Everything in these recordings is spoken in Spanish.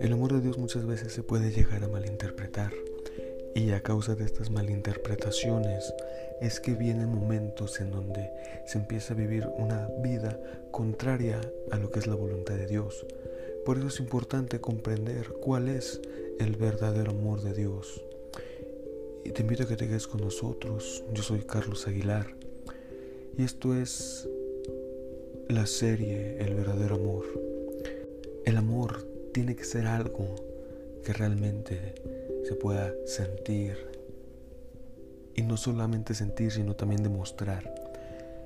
El amor de Dios muchas veces se puede llegar a malinterpretar y a causa de estas malinterpretaciones es que vienen momentos en donde se empieza a vivir una vida contraria a lo que es la voluntad de Dios. Por eso es importante comprender cuál es el verdadero amor de Dios. Y te invito a que te quedes con nosotros. Yo soy Carlos Aguilar y esto es la serie El verdadero amor. El amor tiene que ser algo que realmente se pueda sentir. Y no solamente sentir, sino también demostrar.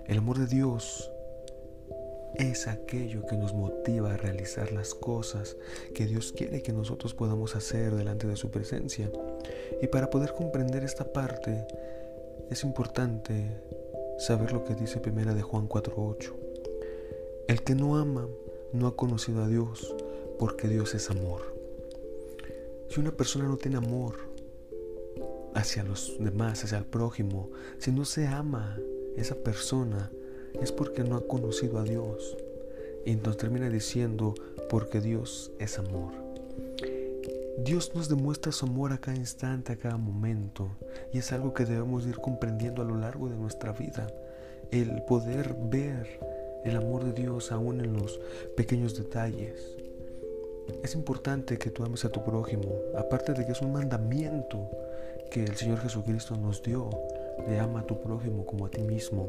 El amor de Dios es aquello que nos motiva a realizar las cosas que Dios quiere que nosotros podamos hacer delante de su presencia. Y para poder comprender esta parte es importante saber lo que dice primera de Juan 4:8. El que no ama no ha conocido a Dios, porque Dios es amor. Si una persona no tiene amor hacia los demás, hacia el prójimo, si no se ama esa persona, es porque no ha conocido a Dios. Y entonces termina diciendo, porque Dios es amor. Dios nos demuestra su amor a cada instante, a cada momento, y es algo que debemos ir comprendiendo a lo largo de nuestra vida. El poder ver el amor de Dios aún en los pequeños detalles, es importante que tú ames a tu prójimo, aparte de que es un mandamiento que el Señor Jesucristo nos dio, de ama a tu prójimo como a ti mismo.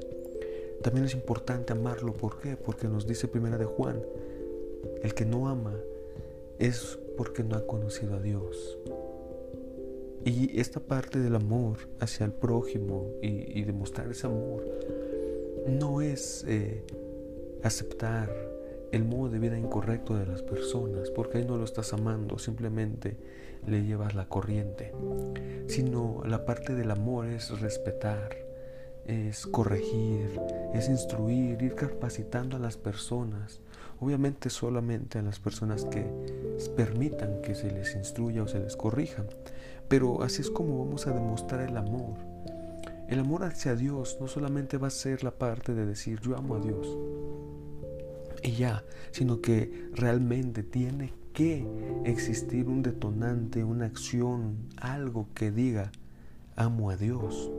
También es importante amarlo, ¿por qué? Porque nos dice primera de Juan, el que no ama es porque no ha conocido a Dios. Y esta parte del amor hacia el prójimo y, demostrar ese amor no es eh, aceptar el modo de vida incorrecto de las personas, porque ahí no lo estás amando, simplemente le llevas la corriente, sino la parte del amor es respetar, es corregir, es instruir, ir capacitando a las personas, obviamente solamente a las personas que permitan que se les instruya o se les corrija, pero así es como vamos a demostrar el amor. El amor hacia Dios no solamente va a ser la parte de decir yo amo a Dios, y ya, sino que realmente tiene que existir un detonante, una acción, algo que diga, amo a Dios.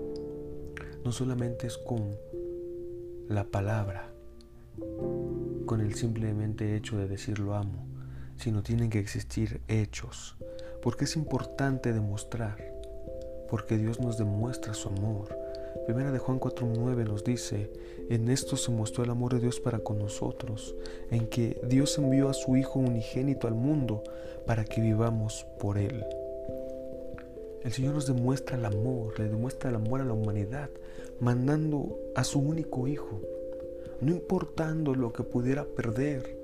No solamente es con la palabra, con el simplemente hecho de decirlo amo, sino tienen que existir hechos, porque es importante demostrar, porque Dios nos demuestra su amor, Primera de Juan 4.9 nos dice, en esto se mostró el amor de Dios para con nosotros, en que Dios envió a su Hijo unigénito al mundo para que vivamos por Él. El Señor nos demuestra el amor, le demuestra el amor a la humanidad, mandando a su único Hijo, no importando lo que pudiera perder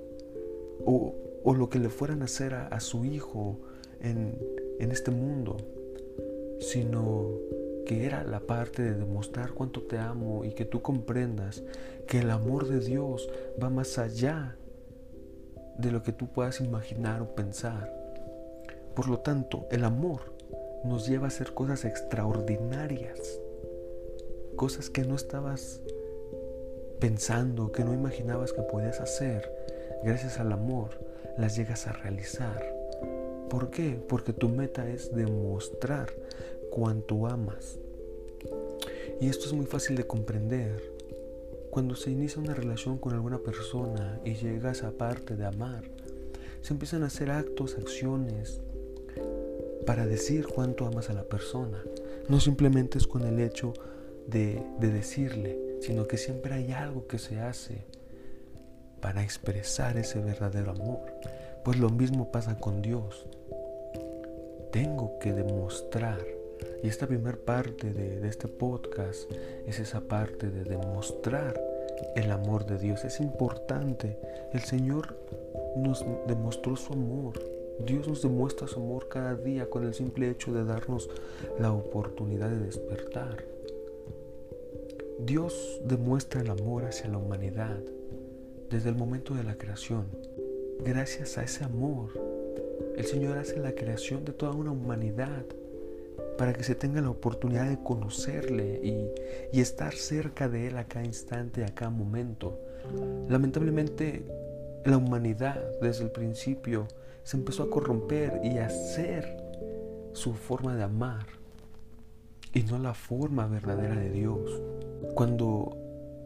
o, lo que le fueran a hacer a, su Hijo en, en este mundo, sino que era la parte de demostrar cuánto te amo y que tú comprendas que el amor de Dios va más allá de lo que tú puedas imaginar o pensar. Por lo tanto, el amor nos lleva a hacer cosas extraordinarias, cosas que no estabas pensando, que no imaginabas que podías hacer. Gracias al amor las llegas a realizar. ¿Por qué? Porque tu meta es demostrar cuánto amas. Y esto es muy fácil de comprender. Cuando se inicia una relación con alguna persona y llegas a parte de amar, se empiezan a hacer actos, acciones para decir cuánto amas a la persona. No simplemente es con el hecho de, de decirle, sino que siempre hay algo que se hace para expresar ese verdadero amor. Pues lo mismo pasa con Dios. Tengo que demostrar y esta primera parte de, este podcast es esa parte de demostrar el amor de Dios. Es importante. El Señor nos demostró su amor. Dios nos demuestra su amor cada día con el simple hecho de darnos la oportunidad de despertar. Dios demuestra el amor hacia la humanidad desde el momento de la creación. Gracias a ese amor, el Señor hace la creación de toda una humanidad para que se tenga la oportunidad de conocerle y, estar cerca de Él a cada instante, a cada momento. Lamentablemente la humanidad desde el principio se empezó a corromper y a hacer su forma de amar y no la forma verdadera de Dios. Cuando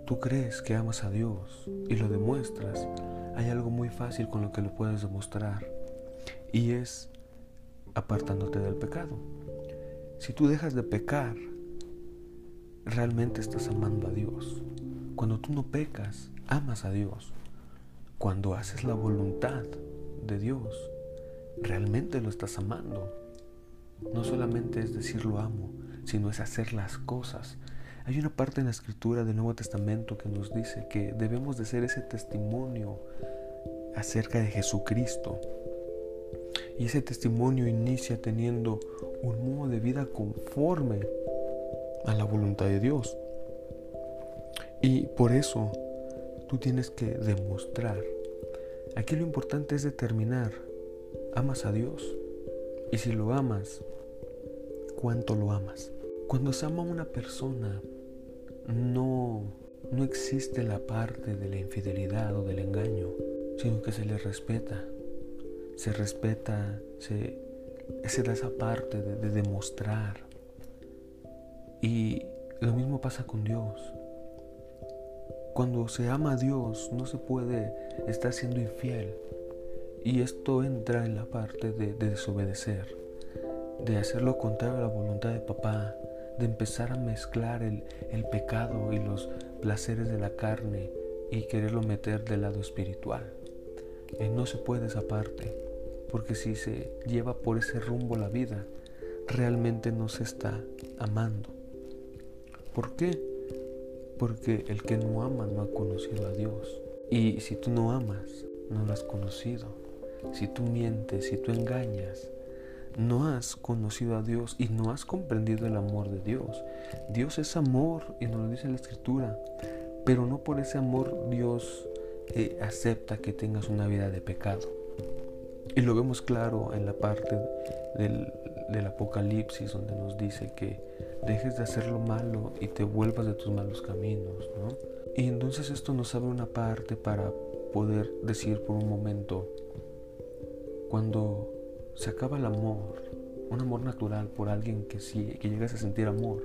tú crees que amas a Dios y lo demuestras, hay algo muy fácil con lo que lo puedes demostrar y es apartándote del pecado. Si tú dejas de pecar, realmente estás amando a Dios. Cuando tú no pecas, amas a Dios. Cuando haces la voluntad de Dios, realmente lo estás amando. No solamente es decir lo amo, sino es hacer las cosas. Hay una parte en la escritura del Nuevo Testamento que nos dice que debemos de ser ese testimonio acerca de Jesucristo. Y ese testimonio inicia teniendo un modo de vida conforme a la voluntad de Dios. Y por eso tú tienes que demostrar. Aquí lo importante es determinar, ¿amas a Dios? Y si lo amas, ¿cuánto lo amas? Cuando se ama a una persona, no, no existe la parte de la infidelidad o del engaño, sino que se le respeta. Se respeta, se, se da esa parte de, de demostrar. Y lo mismo pasa con Dios. Cuando se ama a Dios no se puede estar siendo infiel. Y esto entra en la parte de, desobedecer, de hacer lo contrario a la voluntad de papá, de empezar a mezclar el, el pecado y los placeres de la carne y quererlo meter del lado espiritual. No se puede esa parte, porque si se lleva por ese rumbo la vida, realmente no se está amando. ¿Por qué? Porque el que no ama no ha conocido a Dios. Y si tú no amas, no lo has conocido. Si tú mientes, si tú engañas, no has conocido a Dios y no has comprendido el amor de Dios. Dios es amor y nos lo dice la Escritura. Pero no por ese amor Dios eh, acepta que tengas una vida de pecado. Y lo vemos claro en la parte del, del Apocalipsis donde nos dice que dejes de hacer lo malo y te vuelvas de tus malos caminos, ¿no? Y entonces esto nos abre una parte para poder decir por un momento, cuando se acaba el amor, un amor natural por alguien que sí, que llegas a sentir amor,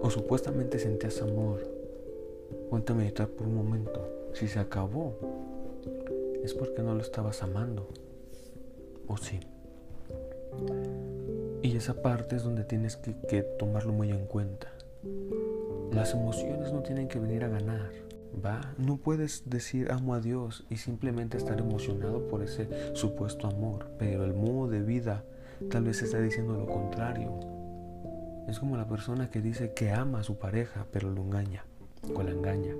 o supuestamente sentías amor, ponte a meditar por un momento. Si se acabó, es porque no lo estabas amando, ¿o sí? Y esa parte es donde tienes que, tomarlo muy en cuenta. Las emociones no tienen que venir a ganar, ¿va? No puedes decir amo a Dios y simplemente estar emocionado por ese supuesto amor, pero el modo de vida tal vez está diciendo lo contrario. Es como la persona que dice que ama a su pareja, pero lo engaña o la engaña.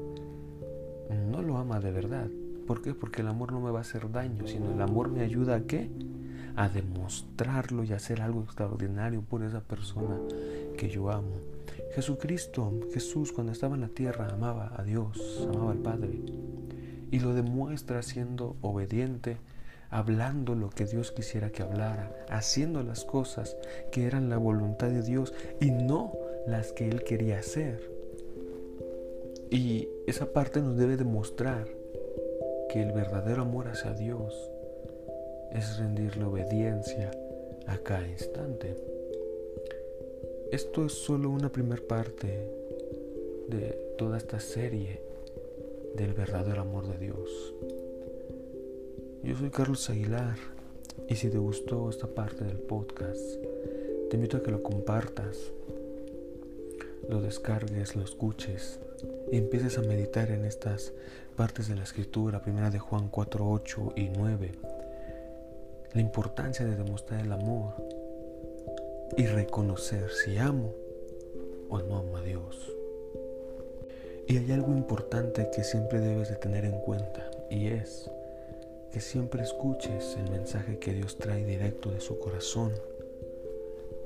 No lo ama de verdad. ¿Por qué? Porque el amor no me va a hacer daño, sino el amor me ayuda a qué? a demostrarlo y hacer algo extraordinario por esa persona que yo amo. Jesucristo, Jesús cuando estaba en la tierra amaba a Dios, amaba al Padre y lo demuestra siendo obediente, hablando lo que Dios quisiera que hablara, haciendo las cosas que eran la voluntad de Dios y no las que Él quería hacer. Y esa parte nos debe demostrar que el verdadero amor hacia Dios es rendirle obediencia a cada instante. Esto es solo una primera parte de toda esta serie del verdadero amor de Dios. Yo soy Carlos Aguilar y si te gustó esta parte del podcast, te invito a que lo compartas, lo descargues, lo escuches empieces a meditar en estas partes de la escritura, primera de Juan 4, 8 y 9 la importancia de demostrar el amor y reconocer si amo o no amo a Dios. Y hay algo importante que siempre debes de tener en cuenta y es que siempre escuches el mensaje que Dios trae directo de su corazón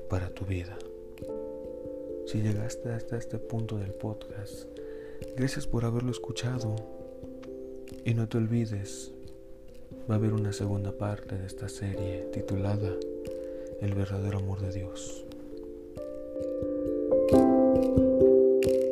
para tu vida. Si llegaste hasta este punto del podcast, gracias por haberlo escuchado y no te olvides va a haber una segunda parte de esta serie titulada El verdadero amor de Dios.